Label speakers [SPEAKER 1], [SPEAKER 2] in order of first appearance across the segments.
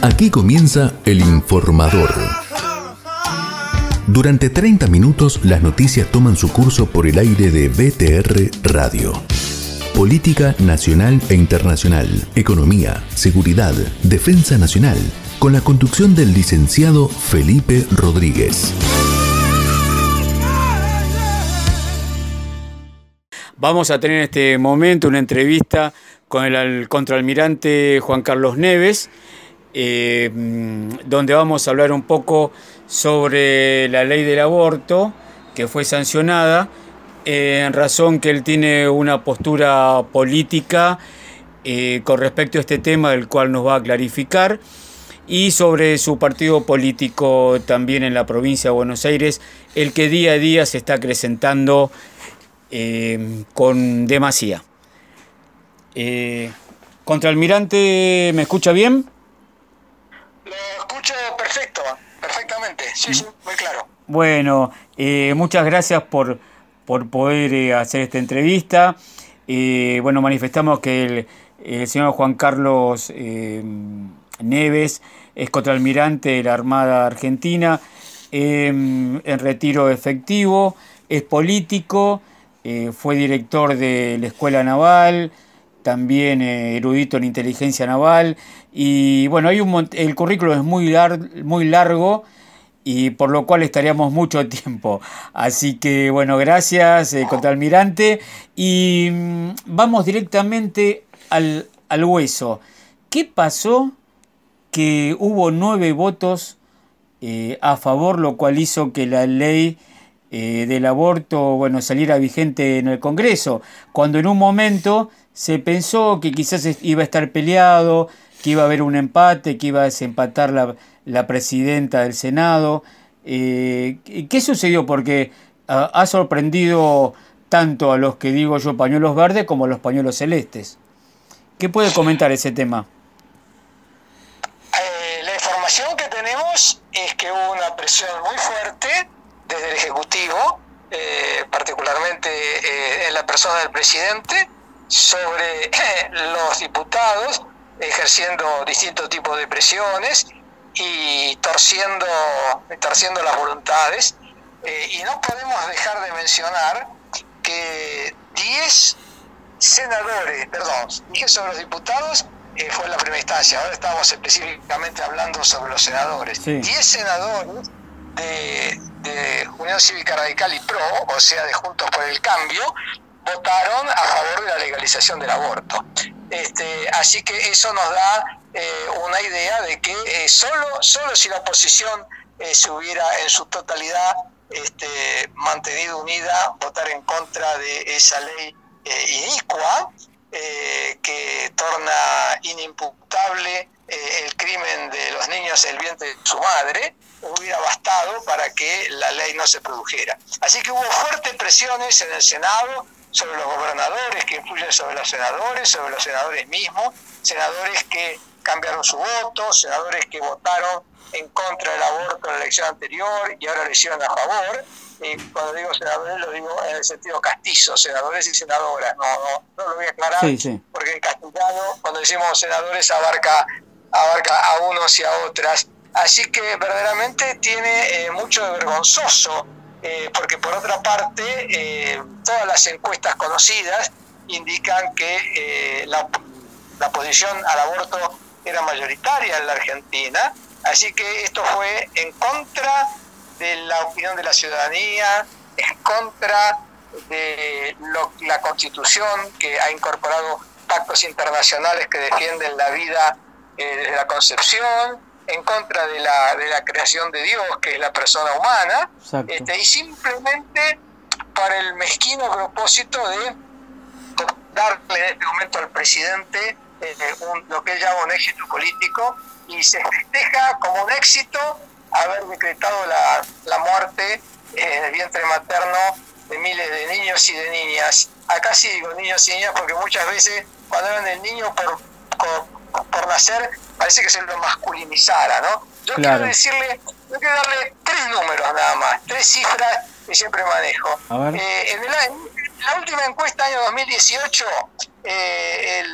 [SPEAKER 1] Aquí comienza el informador. Durante 30 minutos las noticias toman su curso por el aire de BTR Radio. Política nacional e internacional, economía, seguridad, defensa nacional, con la conducción del licenciado Felipe Rodríguez.
[SPEAKER 2] Vamos a tener en este momento una entrevista con el contraalmirante Juan Carlos Neves, eh, donde vamos a hablar un poco sobre la ley del aborto que fue sancionada en razón que él tiene una postura política eh, con respecto a este tema del cual nos va a clarificar y sobre su partido político también en la provincia de Buenos Aires, el que día a día se está acrecentando eh, con demasía. Eh, Contraalmirante, ¿me escucha bien?
[SPEAKER 3] Lo escucho perfecto, perfectamente, sí, sí, muy claro.
[SPEAKER 2] Bueno, eh, muchas gracias por, por poder eh, hacer esta entrevista. bueno, manifestamos que el, el señor Juan Carlos Neves es contraalmirante de la Armada Argentina, en retiro efectivo, es político, eh, fue director de la Escuela Naval, también eh, erudito en inteligencia naval. Y bueno, hay un el currículo es muy, muy largo y por lo cual estaríamos mucho tiempo. Así que bueno, gracias, eh, contraalmirante. Y mm, vamos directamente al, al hueso. ¿Qué pasó? Que hubo nueve votos a favor, lo cual hizo que la ley eh, del aborto bueno, saliera vigente en el Congreso, cuando en un momento se pensó que quizás iba a estar peleado, que iba a haber un empate, que iba a desempatar la, la presidenta del Senado. Eh, ¿Qué sucedió? Porque ah, ha sorprendido tanto a los que digo yo pañuelos verdes como a los pañuelos celestes. ¿Qué puede comentar ese tema?
[SPEAKER 3] Eh, la información que tenemos es que hubo una presión muy fuerte desde el Ejecutivo, eh, particularmente en la persona del presidente, sobre los diputados, ejerciendo distintos tipos de presiones y torciendo, torciendo las voluntades. Eh, y no podemos dejar de mencionar que 10 senadores, perdón, dije sobre los diputados, fue en la primera instancia, ahora estamos específicamente hablando sobre los senadores. 10 senadores de, de Unión Cívica Radical y PRO, o sea, de Juntos por el Cambio, votaron a favor de la legalización del aborto. Este, así que eso nos da eh, una idea de que eh, solo, solo si la oposición eh, se hubiera en su totalidad este, mantenido unida, votar en contra de esa ley inicua que torna inimputable el crimen de los niños en el vientre de su madre, hubiera bastado para que la ley no se produjera. Así que hubo fuertes presiones en el Senado sobre los gobernadores que influyen sobre los senadores, sobre los senadores mismos, senadores que cambiaron su voto, senadores que votaron en contra del aborto en la elección anterior y ahora le hicieron a favor. Y cuando digo senadores lo digo en el sentido castizo, senadores y senadoras, no, no, no lo voy a aclarar, porque en castellano cuando decimos senadores abarca, abarca a unos y a otras. Así que verdaderamente tiene eh, mucho de vergonzoso, eh, porque por otra parte, eh, todas las encuestas conocidas indican que la, la posición al aborto era mayoritaria en la Argentina, así que esto fue en contra de la opinión de la ciudadanía, en contra de la constitución que ha incorporado pactos internacionales que defienden la vida desde la concepción, en contra de la, de la creación de Dios, que es la persona humana, este, y simplemente para el mezquino propósito de darle en este momento al presidente eh, lo que él llama un éxito político y se festeja como un éxito haber decretado la, la muerte en el vientre materno de miles de niños y de niñas. Acá sí digo niños y niñas porque muchas veces cuando hablan del niño por, por, por nacer parece que se lo masculinizara, ¿no? Yo quiero decirle, yo quiero darle tres números nada más, tres cifras que siempre manejo. Eh, en, la última encuesta año 2018, eh,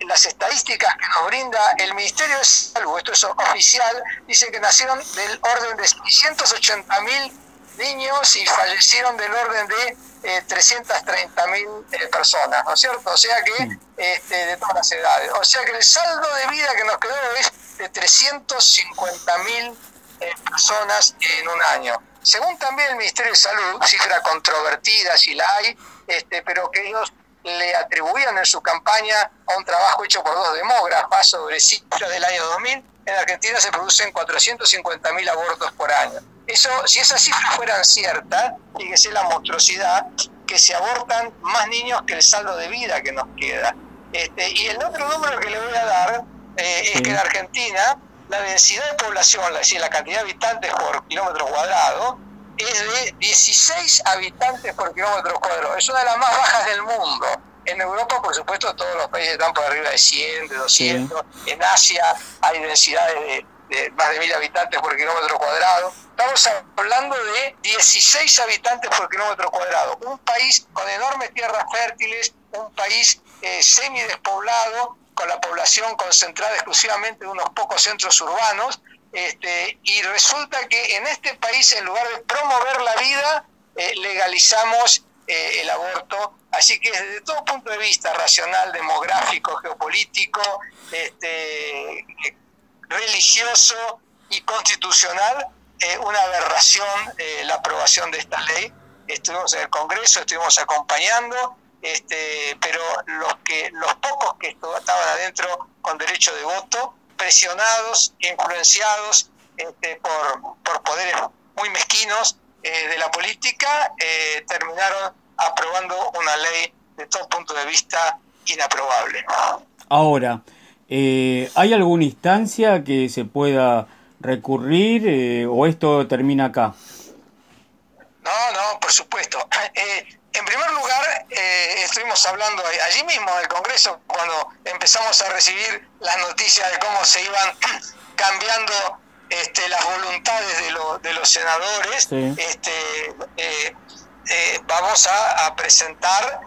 [SPEAKER 3] la, las estadísticas que nos brinda el Ministerio de Salud, esto es oficial, dice que nacieron del orden de 680 mil niños y fallecieron del orden de eh, 330 mil eh, personas, ¿no es cierto? O sea que este, de todas las edades. O sea que el saldo de vida que nos quedó es de 350 mil eh, personas en un año. Según también el Ministerio de Salud, cifra controvertida si la hay, este, pero que ellos le atribuían en su campaña a un trabajo hecho por dos demógrafas sobre cifras del año 2000, en Argentina se producen 450.000 abortos por año. Eso, si esas cifras fueran ciertas, fíjese la monstruosidad, que se abortan más niños que el saldo de vida que nos queda. Este, y el otro número que le voy a dar eh, es que en Argentina la densidad de población, es decir, la cantidad de habitantes por kilómetro cuadrado, es de 16 habitantes por kilómetro cuadrado. Es una de las más bajas del mundo. En Europa, por supuesto, todos los países están por arriba de 100, de 200. En Asia hay densidades de, más de 1000 habitantes por kilómetro cuadrado. Estamos hablando de 16 habitantes por kilómetro cuadrado. Un país con enormes tierras fértiles, un país eh, semidespoblado, con la población concentrada exclusivamente en unos pocos centros urbanos, este, y resulta que en este país, en lugar de promover la vida, eh, legalizamos eh, el aborto. Así que desde todo punto de vista racional, demográfico, geopolítico, este, religioso y constitucional, eh, una aberración la aprobación de esta ley. Estuvimos en el Congreso, estuvimos acompañando, este, pero los, que, los pocos que estaban adentro con derecho de voto, presionados, influenciados este, por, por, poderes muy mezquinos eh, de la política, eh, terminaron aprobando una ley de todo punto de vista inaprobable.
[SPEAKER 2] Ahora, eh, ¿hay alguna instancia que se pueda recurrir o esto termina acá?
[SPEAKER 3] No, no, por supuesto. En primer lugar, eh, estuvimos hablando allí mismo en el Congreso cuando empezamos a recibir las noticias de cómo se iban cambiando este, las voluntades de, de los senadores. Este, eh, eh, vamos a, presentar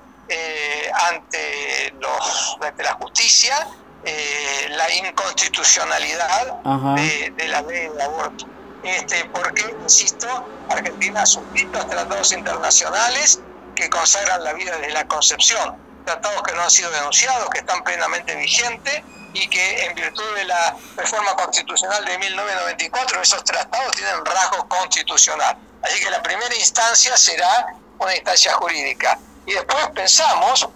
[SPEAKER 3] ante, los, la justicia la inconstitucionalidad de, de, la ley de aborto. Este, porque, insisto, Argentina ha suscrito tratados internacionales que consagran la vida desde la concepción, tratados que no han sido denunciados, que están plenamente vigentes y que en virtud de la reforma constitucional de 1994 esos tratados tienen rasgo constitucional. Así que la primera instancia será una instancia jurídica. Y después pensamos,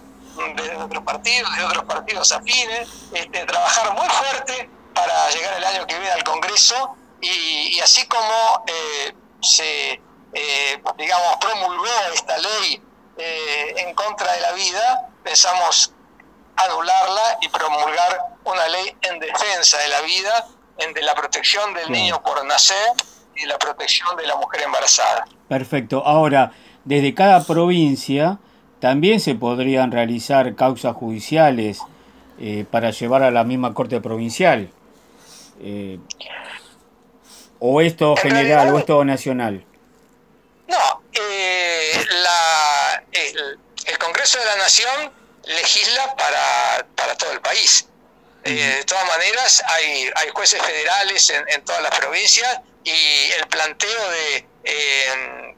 [SPEAKER 3] de otros partidos, de otros partidos afines, este, trabajar muy fuerte para llegar el año que viene al Congreso y, así como eh, se, eh, digamos, promulgó esta ley eh, en contra de la vida, pensamos anularla y promulgar una ley en defensa de la vida, en de la protección del niño por nacer y la protección de la mujer embarazada.
[SPEAKER 2] Perfecto. Ahora, desde cada provincia también se podrían realizar causas judiciales eh, para llevar a la misma corte provincial. Eh, ¿O esto general o esto nacional?
[SPEAKER 3] No, eh, la, el, Congreso de la Nación legisla para, para todo el país. Eh, de todas maneras, hay, hay jueces federales en, en, todas las provincias y el planteo de, eh,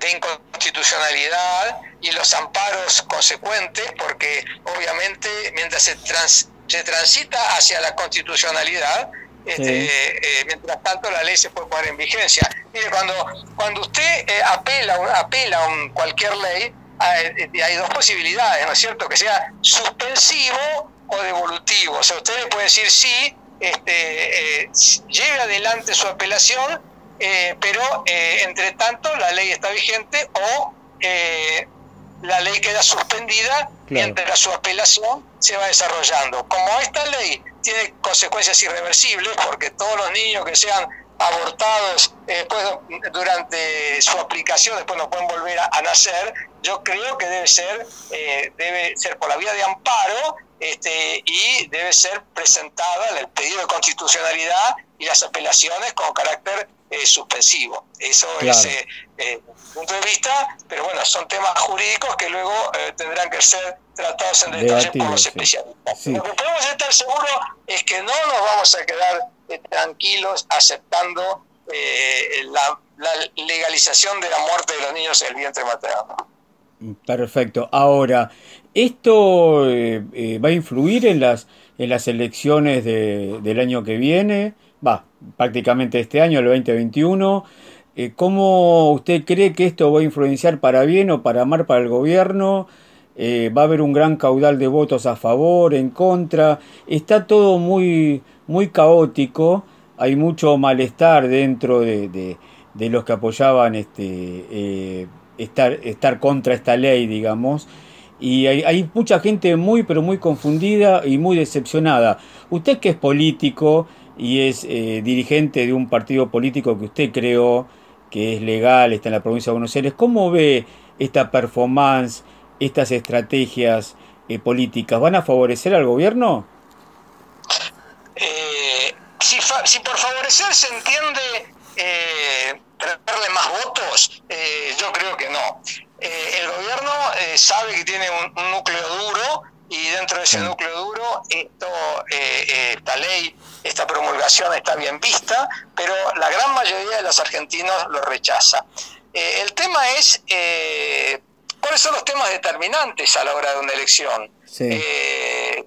[SPEAKER 3] de inconstitucionalidad y los amparos consecuentes, porque obviamente mientras se, trans, se transita hacia la constitucionalal, este, eh, mientras tanto, la ley se puede poner en vigencia. Mire, cuando, cuando usted eh, apela, apela a cualquier ley, hay, hay, dos posibilidades, ¿no es cierto? Que sea suspensivo o devolutivo. O sea, usted le puede decir sí, este, eh, lleve adelante su apelación, pero entre tanto la ley está vigente o la ley queda suspendida mientras su apelación se va desarrollando. Como esta ley tiene consecuencias irreversibles porque todos los niños que sean abortados eh, después durante su aplicación después no pueden volver a, nacer yo creo que debe ser eh, debe ser por la vía de amparo este, y debe ser presentada el pedido de constitucionalidad y las apelaciones con carácter eh, suspensivo eso es punto de vista pero bueno son temas jurídicos que luego tendrán que ser tratados en detalle por los especialistas. Lo que podemos estar seguros es que no nos vamos a quedar eh, tranquilos aceptando eh, la, legalización de la muerte de los niños en el vientre materno.
[SPEAKER 2] Perfecto. Ahora, ¿esto eh, va a influir en las, en las elecciones del año que viene? Va, prácticamente este año, el 2021. ¿Cómo usted cree que esto va a influenciar para bien o para mal para el gobierno? Eh, va a haber un gran caudal de votos a favor, en contra, está todo muy, muy caótico, hay mucho malestar dentro de, los que apoyaban este, eh, estar, estar contra esta ley, digamos, y hay, mucha gente muy, pero muy confundida y muy decepcionada. Usted que es político y es eh, dirigente de un partido político que usted creó, que es legal, está en la provincia de Buenos Aires, ¿cómo ve esta performance? estas estrategias eh, políticas van a favorecer al gobierno?
[SPEAKER 3] Eh, si, por favorecer se entiende eh, traerle más votos, eh, yo creo que no. El gobierno sabe que tiene un, núcleo duro y dentro de ese núcleo duro esto, esta ley, esta promulgación está bien vista, pero la gran mayoría de los argentinos lo rechaza. el tema es ¿Cuáles son los temas determinantes a la hora de una elección? Sí, eh,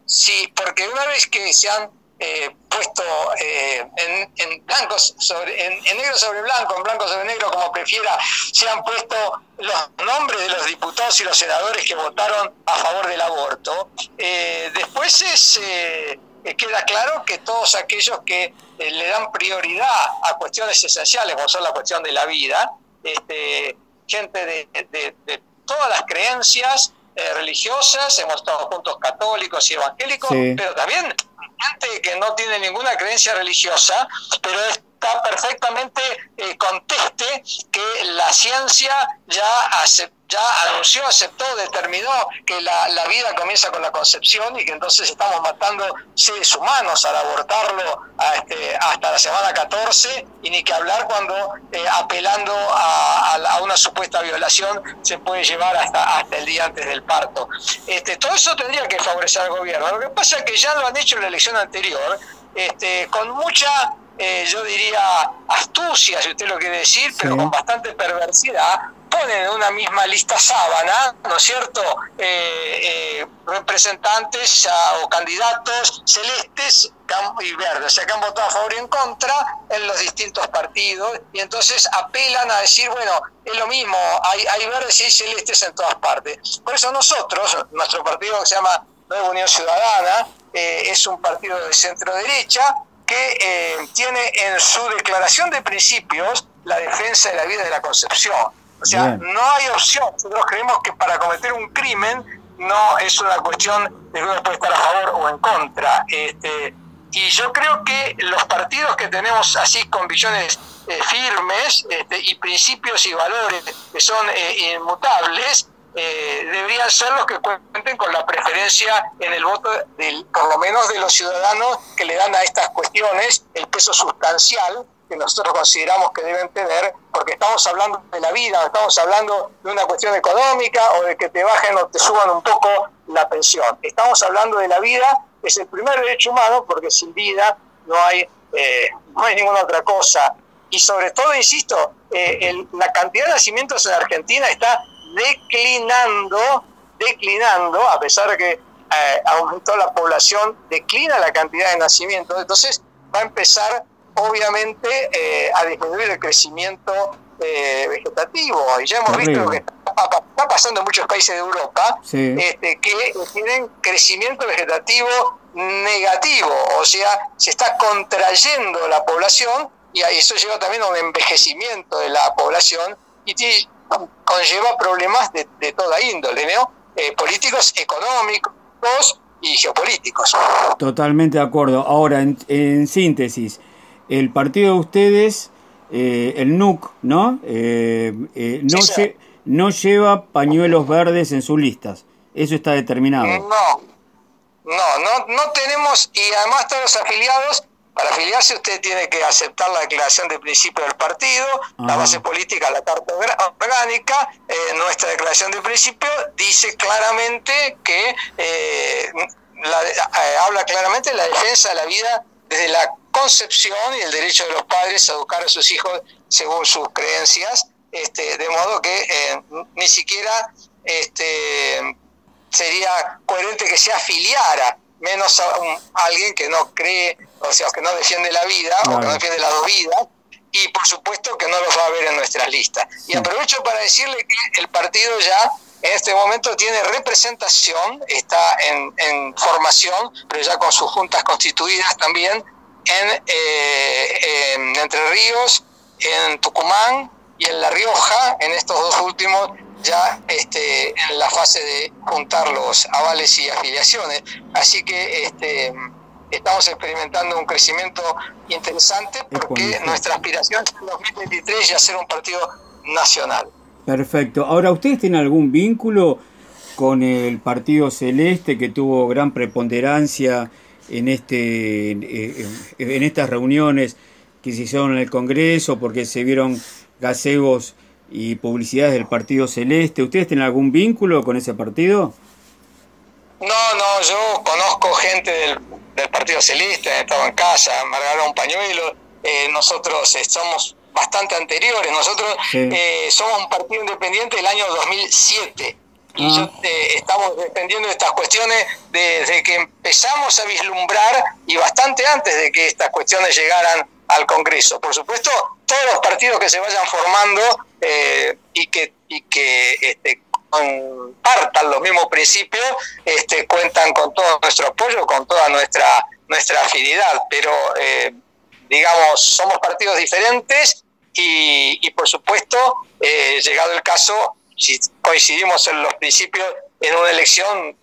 [SPEAKER 3] porque una vez que se han eh, puesto eh, en, blancos sobre, en, negro sobre blanco, en blanco sobre negro, como prefiera, se han puesto los nombres de los diputados y los senadores que votaron a favor del aborto. después es, queda claro que todos aquellos que le dan prioridad a cuestiones esenciales, como son la cuestión de la vida, este, gente de todas las creencias eh, religiosas, hemos estado juntos católicos y evangélicos, pero también que no tiene ninguna creencia religiosa, pero está perfectamente eh, conteste que la ciencia ya acepta ya anunció, aceptó, determinó que la, vida comienza con la concepción y que entonces estamos matando seres humanos al abortarlo este, hasta la semana 14 y ni que hablar cuando eh, apelando a, una supuesta violación se puede llevar hasta, hasta el día antes del parto. Este, todo eso tendría que favorecer al gobierno. Lo que pasa es que ya lo han hecho en la elección anterior, este, con mucha eh, yo diría, astucia, si usted lo quiere decir, pero con bastante perversidad, ponen en una misma lista sábana, ¿no es cierto?, eh, eh, representantes o candidatos celestes y verdes, o sea, que han votado a favor y en contra en los distintos partidos, y entonces apelan a decir, bueno, es lo mismo, hay, verdes y hay celestes en todas partes. Por eso nosotros, nuestro partido que se llama Nueva Unión Ciudadana, eh, es un partido de centro derecha que tiene en su declaración de principios la defensa de la vida de la concepción o sea, no hay opción. Nosotros creemos que para cometer un crimen no es una cuestión de que uno puede estar a favor o en contra. Este, y yo creo que los partidos que tenemos así convicciones eh, firmes este, y principios y valores que son eh, inmutables, eh, deberían ser los que cuenten con la preferencia en el voto, del, por lo menos de los ciudadanos que le dan a estas cuestiones el peso sustancial que nosotros consideramos que deben tener, porque estamos hablando de la vida, estamos hablando de una cuestión económica o de que te bajen o te suban un poco la pensión. Estamos hablando de la vida, es el primer derecho humano, porque sin vida no hay, eh, no hay ninguna otra cosa. Y sobre todo, insisto, eh, la cantidad de nacimientos en Argentina está declinando, declinando, a pesar de que eh, aumentó la población, declina la cantidad de nacimientos. Entonces va a empezar obviamente eh, a disminuir el crecimiento eh, vegetativo. Y ya hemos visto que está, pasando en muchos países de Europa, este, que tienen crecimiento vegetativo negativo, o sea, se está contrayendo la población y eso lleva también a un envejecimiento de la población y conlleva problemas de, toda índole, ¿no? Eh, políticos, económicos y geopolíticos.
[SPEAKER 2] Totalmente de acuerdo. Ahora, en síntesis, el partido de ustedes, eh, el NUC, ¿no? Eh, eh, no, no lleva pañuelos verdes en sus listas. Eso está determinado.
[SPEAKER 3] No, no, no, no tenemos, y además todos los afiliados, Para afiliarse usted tiene que aceptar la declaración de principio del partido, la base política, la carta orgánica. Eh, nuestra declaración de principio dice claramente que eh, eh, habla claramente de la defensa de la vida desde la concepción y el derecho de los padres a educar a sus hijos según sus creencias, este, de modo que ni siquiera este, sería coherente que se afiliara menos a, alguien que no cree, o sea, que no defiende la vida o que no defiende las dos vidas, y por supuesto que no los va a ver en nuestras listas. Y aprovecho para decirle que el partido ya en este momento tiene representación, está en, formación, pero ya con sus juntas constituidas también en, eh, en Entre Ríos, en Tucumán y en La Rioja, en estos dos últimos ya este, en la fase de juntar los avales y afiliaciones. Así que este, estamos experimentando un crecimiento interesante porque nuestra aspiración es en 2023 ya ser un partido nacional.
[SPEAKER 2] Perfecto. Ahora, ¿ustedes tienen algún vínculo con el Partido Celeste que tuvo gran preponderancia en, este, en estas reuniones que se hicieron en el Congreso porque se vieron gazebos y publicidades del Partido Celeste. ¿Ustedes tienen algún vínculo con ese partido?
[SPEAKER 3] No, no, yo conozco gente del, Partido Celeste, he estado en casa, un pañuelo. Eh, nosotros eh, somos bastante anteriores, nosotros eh, somos un partido independiente del año 2007 y ah. yo, estamos defendiendo estas cuestiones desde que empezamos a vislumbrar y bastante antes de que estas cuestiones llegaran al Congreso. Por supuesto, todos los partidos que se vayan formando eh, y que, y que este, compartan los mismos principios, este, cuentan con todo nuestro apoyo, con toda nuestra, nuestra afinidad, pero eh, digamos, somos partidos diferentes y, y por supuesto, eh, llegado el caso, si coincidimos en los principios en una elección,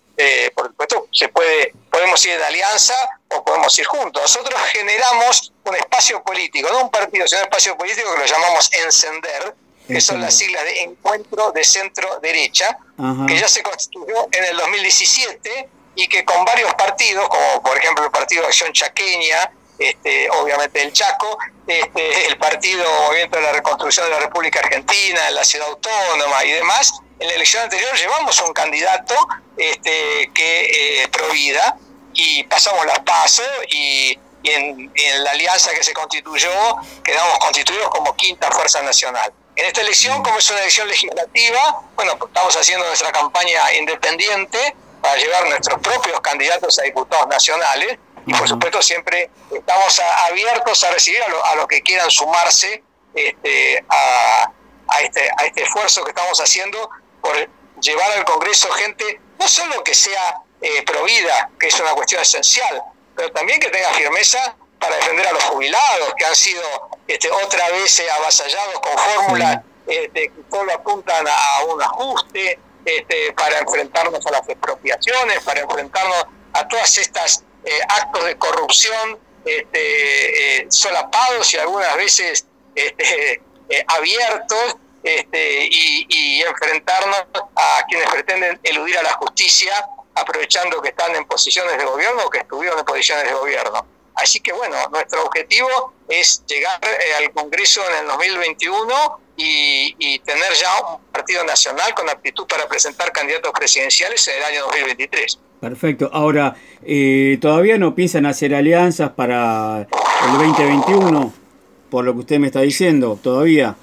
[SPEAKER 3] por supuesto, se puede, podemos ir en alianza o podemos ir juntos. Nosotros generamos un espacio político, no un partido, sino un espacio político que lo llamamos Encender, que son las siglas de Encuentro de Centro Derecha, que ya se constituyó en el 2017 y que con varios partidos, como por ejemplo el Partido de Acción Chaqueña, este, obviamente el Chaco, este, el Partido Movimiento de la Reconstrucción de la República Argentina, en la Ciudad Autónoma y demás, en la elección anterior llevamos un candidato este, que eh, provida y pasamos las pasos y, en, en, la alianza que se constituyó quedamos constituidos como quinta fuerza nacional. En esta elección, como es una elección legislativa, bueno, estamos haciendo nuestra campaña independiente para llevar nuestros propios candidatos a diputados nacionales y por supuesto siempre estamos abiertos a recibir a los a lo que quieran sumarse este, a, a, este, a este esfuerzo que estamos haciendo por llevar al Congreso gente no solo que sea eh, provida, que es una cuestión esencial, pero también que tenga firmeza para defender a los jubilados, que han sido este, otra vez eh, avasallados con fórmulas este, que solo apuntan a un ajuste, este, para enfrentarnos a las expropiaciones, para enfrentarnos a todas estas eh, actos de corrupción este, solapados y algunas veces este, abiertos este, y, y, enfrentarnos a quienes pretenden eludir a la justicia aprovechando que están en posiciones de gobierno o que estuvieron en posiciones de gobierno. Así que bueno, nuestro objetivo es llegar eh, al Congreso en el 2021 y, tener ya un partido nacional con aptitud para presentar candidatos presidenciales en el año 2023.
[SPEAKER 2] Perfecto. Ahora, eh, ¿todavía no piensan hacer alianzas para el 2021? Por lo que usted me está diciendo, ¿todavía?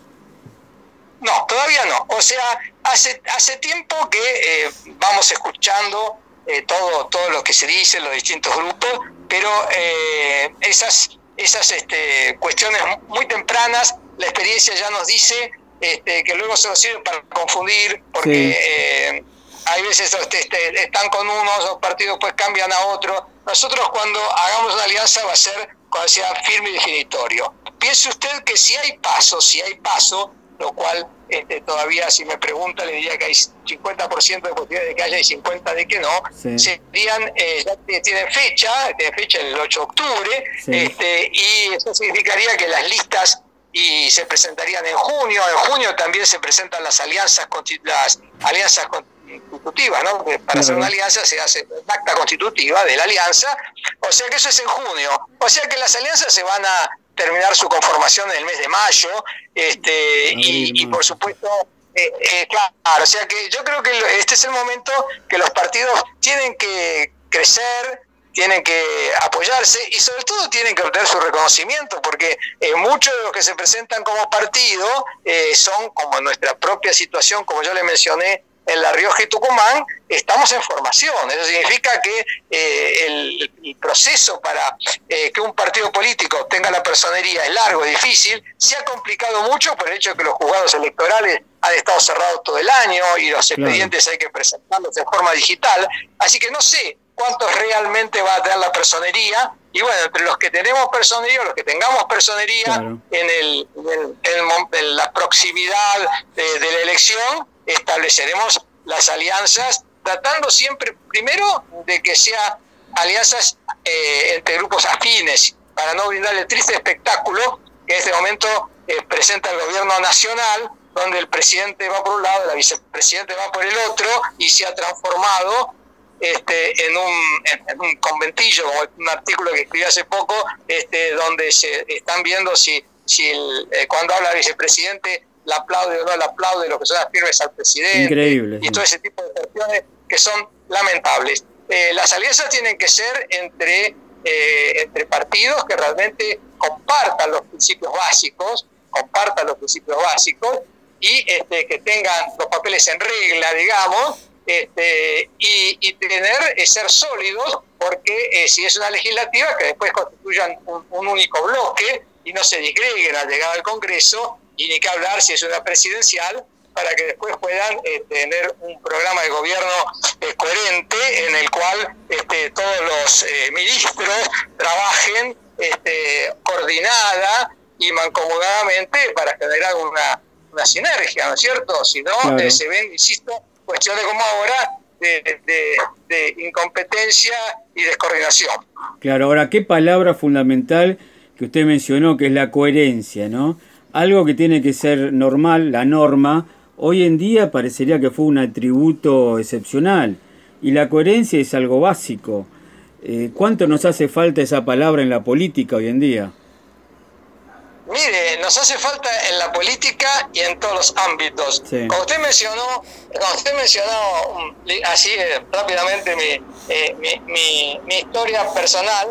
[SPEAKER 3] No, todavía no. O sea, hace, hace tiempo que eh, vamos escuchando eh, todo, todo lo que se dice en los distintos grupos, pero eh, esas, esas este, cuestiones muy tempranas, la experiencia ya nos dice este, que luego se nos sirve para confundir, porque hay veces este, este, están con unos, los partidos pues cambian a otros. Nosotros cuando hagamos una alianza va a ser, como decía, firme y definitorio. Piense usted que si hay paso, si hay paso, lo cual este, todavía si me pregunta le diría que hay 50% de posibilidades de que haya y 50% de que no, serían, eh, ya tienen fecha, tienen fecha el 8 de octubre, este, y eso significaría que las listas y se presentarían en junio, en junio también se presentan las alianzas, las alianzas constitutivas, ¿no? para hacer una alianza se hace un acta constitutiva de la alianza, o sea que eso es en junio, o sea que las alianzas se van a terminar su conformación en el mes de mayo, este, y, por supuesto, eh, eh, claro, o sea que yo creo que este es el momento que los partidos tienen que crecer, tienen que apoyarse y sobre todo tienen que obtener su reconocimiento, porque eh, muchos de los que se presentan como partido eh, son, como nuestra propia situación, como yo le mencioné, en La Rioja y Tucumán, estamos en formación. Eso significa que eh, el, proceso para que un partido político tenga la personería es largo, y difícil, se ha complicado mucho por el hecho de que los juzgados electorales han estado cerrados todo el año y los expedientes hay que presentarlos de forma digital. Así que no sé cuántos realmente va a tener la personería. Y bueno, entre los que tenemos personería, los que tengamos personería en, el, en, la proximidad de, la elección, estableceremos las alianzas, tratando siempre, primero, de que sean alianzas eh, entre grupos afines, para no brindar el triste espectáculo que en este momento eh, presenta el gobierno nacional, donde el presidente va por un lado, la vicepresidente va por el otro, y se ha transformado este, en, un, conventillo, como un artículo que escribí hace poco, este, donde se están viendo si, si eh, cuando habla vicepresidente la aplaude o no la aplaude, lo que son las firmes al presidente.
[SPEAKER 2] Increíble.
[SPEAKER 3] Y todo ese tipo de cuestiones que son lamentables. Eh, las alianzas tienen que ser entre, eh, entre partidos que realmente compartan los principios básicos, compartan los principios básicos y este, que tengan los papeles en regla, digamos, este, y, tener, eh, ser sólidos, porque eh, si es una legislativa, que después constituyan un, único bloque y no se disgreguen al llegar al Congreso, y ni que hablar si es una presidencial, para que después puedan eh, tener un programa de gobierno coherente en el cual este, todos los ministros trabajen este, coordinada y mancomunadamente para generar una, una sinergia, ¿no es cierto? Si no, se ven, insisto, cuestiones como ahora de, incompetencia y descoordinación.
[SPEAKER 2] Claro, ahora, qué palabra fundamental que usted mencionó, que es la coherencia, ¿no? Algo que tiene que ser normal, la norma, hoy en día parecería que fue un atributo excepcional. Y la coherencia es algo básico. Eh, ¿Cuánto nos hace falta esa palabra en la política hoy en día?
[SPEAKER 3] Mire, nos hace falta en la política y en todos los ámbitos. Como usted mencionó, como usted mencionó um, así eh, rápidamente eh, mi, mi, mi, historia personal,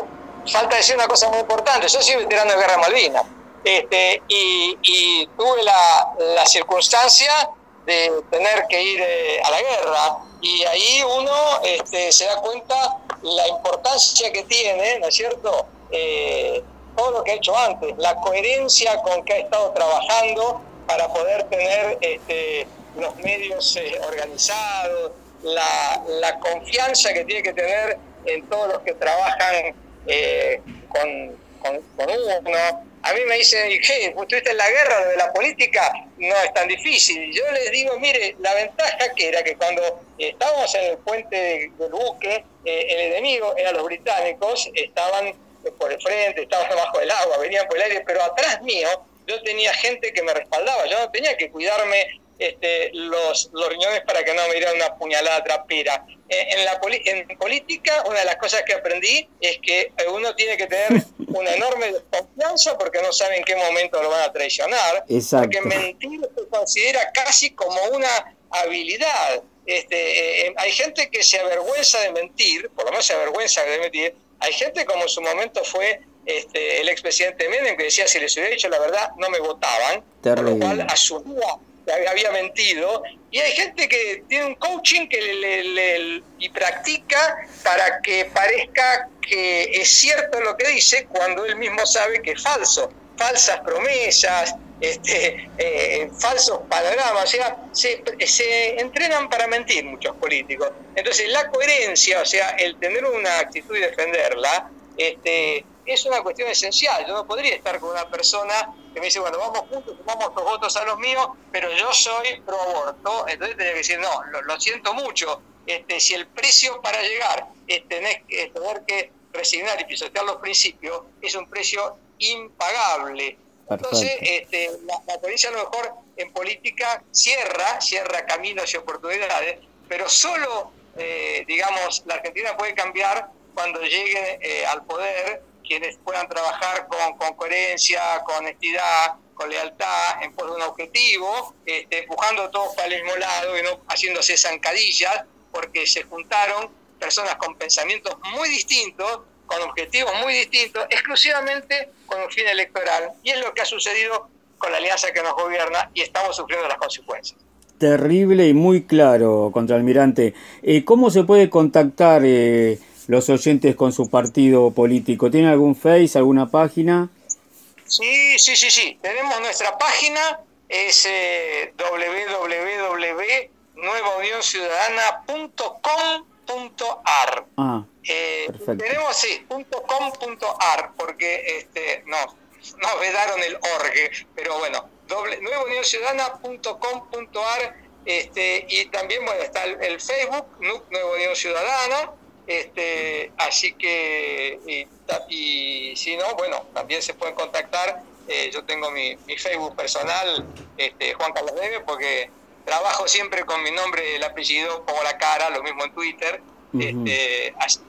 [SPEAKER 3] falta decir una cosa muy importante. Yo soy veterano de Guerra Malvinas este, y, tuve la, la, circunstancia de tener que ir eh, a la guerra y ahí uno este, se da cuenta la importancia que tiene, ¿no es cierto? Eh, todo lo que ha hecho antes, la coherencia con que ha estado trabajando para poder tener este, los medios eh, organizados, la, confianza que tiene que tener en todos los que trabajan con, uno. A mí me dicen, ¿qué? ¿Vos estuviste en la guerra de la política? No es tan difícil. Yo les digo, mire, la ventaja que era que cuando estábamos en el puente del buque, eh, el enemigo eran los británicos, estaban por el frente, estaban debajo del agua, venían por el aire, pero atrás mío yo tenía gente que me respaldaba, yo no tenía que cuidarme este, los, los riñones para que no me diera una puñalada trapera. En, la en política, una de las cosas que aprendí es que uno tiene que tener una enorme desconfianza porque no sabe en qué momento lo van a traicionar. Porque mentir se considera casi como una habilidad. Este, eh, hay gente que se avergüenza de mentir, por lo menos se avergüenza de mentir, hay gente como en su momento fue este, el expresidente Menem que decía si les hubiera dicho la verdad no me votaban, por lo cual asumía había mentido. Y hay gente que tiene un coaching que le, y practica para que parezca que es cierto lo que dice cuando él mismo sabe que es falso. Falsas promesas, este, eh, falsos panoramas, o sea, se, se, entrenan para mentir muchos políticos. Entonces, la coherencia, o sea, el tener una actitud y defenderla, este, es una cuestión esencial. Yo no podría estar con una persona que me dice, bueno, vamos juntos, tomamos los votos a los míos, pero yo soy pro aborto. Entonces tendría que decir, no, lo, siento mucho. Este, si el precio para llegar es tener, es tener que resignar y pisotear los principios, es un precio impagable. Entonces, este, la, la a lo mejor en política cierra, cierra caminos y oportunidades, pero solo, eh, digamos, la Argentina puede cambiar cuando llegue eh, al poder quienes puedan trabajar con, con, coherencia, con honestidad, con lealtad, en pos de un objetivo, este, empujando todos para el mismo lado y no haciéndose zancadillas, porque se juntaron personas con pensamientos muy distintos, con objetivos muy distintos, exclusivamente con un fin electoral. Y es lo que ha sucedido con la alianza que nos gobierna y estamos sufriendo las consecuencias.
[SPEAKER 2] Terrible y muy claro, contraalmirante. Eh, ¿Cómo se puede contactar eh, los oyentes con su partido político? ¿Tiene algún Face, alguna página?
[SPEAKER 3] Sí, sí, sí, sí. Tenemos nuestra página, es eh, www.nuevaunionciudadana.com.ar.
[SPEAKER 2] Ah, eh, perfecto.
[SPEAKER 3] Tenemos, sí, .com.ar, porque este, no, nos vedaron el org, pero bueno, nuevaunionciudadana.com.ar este, y también bueno está el, Facebook, Nuevo Unión Ciudadana, este, así que, y, si no, bueno, también se pueden contactar. Eh, yo tengo mi, Facebook personal, este, Juan Carlos Debe, porque trabajo siempre con mi nombre, el apellido, pongo la cara, lo mismo en Twitter. este, así,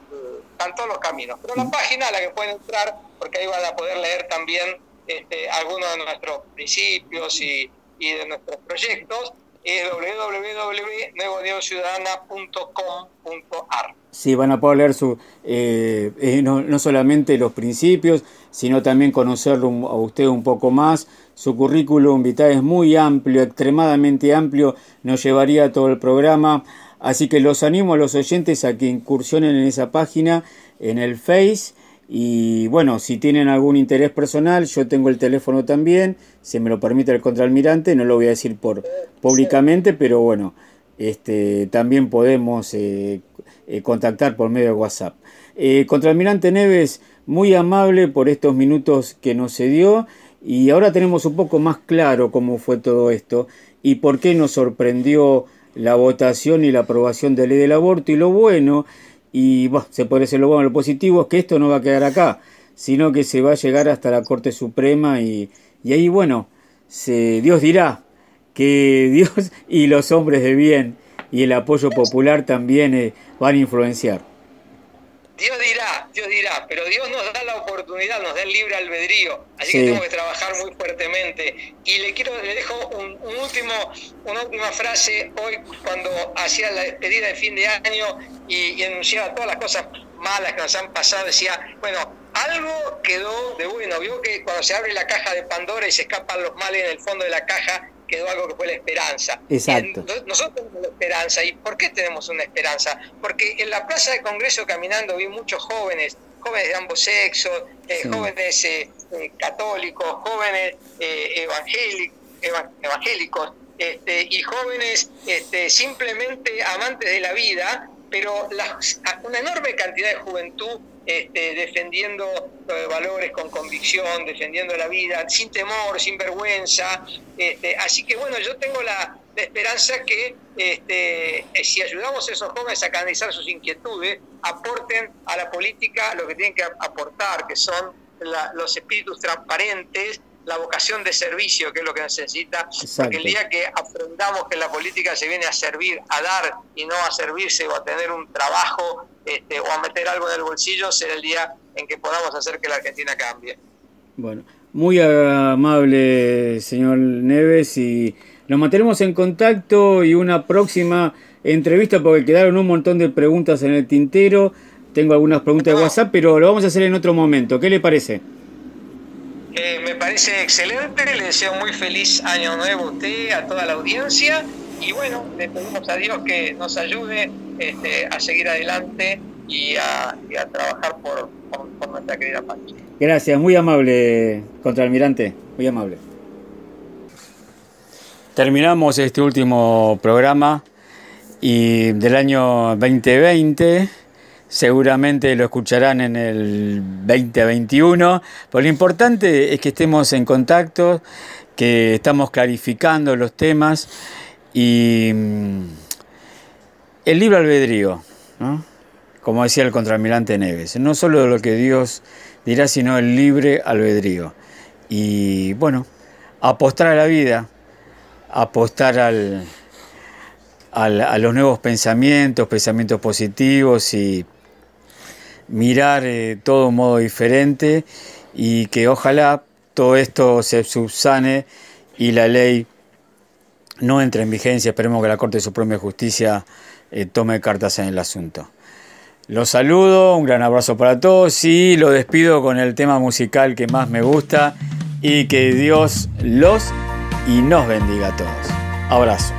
[SPEAKER 3] están todos los caminos. Pero la página a la que pueden entrar, porque ahí van a poder leer también este, algunos de nuestros principios y, y de nuestros proyectos, es www.nuevodionciudadana.com.ar.
[SPEAKER 2] Sí, van a poder leer su, eh, eh, no, no, solamente los principios, sino también conocerlo a usted un poco más. Su currículum vitae es muy amplio, extremadamente amplio, nos llevaría todo el programa. Así que los animo a los oyentes a que incursionen en esa página, en el Face. Y bueno, si tienen algún interés personal, yo tengo el teléfono también, si me lo permite el contraalmirante, no lo voy a decir por públicamente, pero bueno, este, también podemos eh, eh, contactar por medio de WhatsApp. Eh, contraalmirante Neves, muy amable por estos minutos que nos dio y ahora tenemos un poco más claro cómo fue todo esto y por qué nos sorprendió la votación y la aprobación de ley del aborto y lo bueno y bueno, se puede lo bueno, lo positivo es que esto no va a quedar acá, sino que se va a llegar hasta la Corte Suprema y, y ahí bueno, se, Dios dirá que Dios y los hombres de bien y el apoyo popular también eh, van a influenciar.
[SPEAKER 3] Dios dirá, Dios dirá, pero Dios nos da la oportunidad, nos da el libre albedrío, así que tenemos que trabajar muy fuertemente. Y le quiero, le dejo un, último, una última frase hoy cuando hacía la despedida de fin de año y, y anunciaba todas las cosas malas que nos han pasado, decía, bueno, algo quedó de bueno, vio que cuando se abre la caja de Pandora y se escapan los males en el fondo de la caja, quedó algo que fue la esperanza.
[SPEAKER 2] Exacto.
[SPEAKER 3] Nosotros tenemos la esperanza. ¿Y por qué tenemos una esperanza? Porque en la plaza de Congreso caminando vi muchos jóvenes, jóvenes de ambos sexos, eh, jóvenes eh, eh, católicos, jóvenes evangélicos, este, y jóvenes este, simplemente amantes de la vida, pero una enorme cantidad de juventud este, defendiendo valores con convicción, defendiendo la vida, sin temor, sin vergüenza. Este, así que bueno, yo tengo la, esperanza que este, eh, si ayudamos a esos jóvenes a canalizar sus inquietudes, aporten a la política lo que tienen que aportar, que son los espíritus transparentes, la vocación de servicio, que es lo que necesita, porque el día que aprendamos que la política se viene a servir, a dar y no a servirse o a tener un trabajo este, o a meter algo en el bolsillo, será el día en que podamos hacer que la Argentina cambie.
[SPEAKER 2] Bueno, muy amable, señor Neves, y nos mantenemos en contacto y una próxima entrevista porque quedaron un montón de preguntas en el tintero. Tengo algunas preguntas de WhatsApp, pero lo vamos a hacer en otro momento. ¿Qué le parece?
[SPEAKER 3] Eh, me parece excelente, le deseo muy feliz año nuevo a usted, a toda la audiencia y bueno, le pedimos a Dios que nos ayude este, a seguir adelante y a, trabajar por, nuestra querida patria.
[SPEAKER 2] Gracias, muy amable, contraalmirante, muy amable. Terminamos este último programa y del año 2020 seguramente lo escucharán en el 2021, pero lo importante es que estemos en contacto, que estamos clarificando los temas y mm, el libro albedrío, como decía el contraalmirante Neves, no solo lo que Dios dirá, sino el libre albedrío. Y bueno, apostar a la vida, apostar al, a los nuevos pensamientos, pensamientos positivos y mirar eh, todo modo diferente y que ojalá todo esto se subsane y la ley no entre en vigencia. Esperemos que la Corte Suprema de Justicia eh, tome cartas en el asunto. Los saludo, un gran abrazo para todos y lo despido con el tema musical que más me gusta y que Dios los y nos bendiga a todos. Abrazo.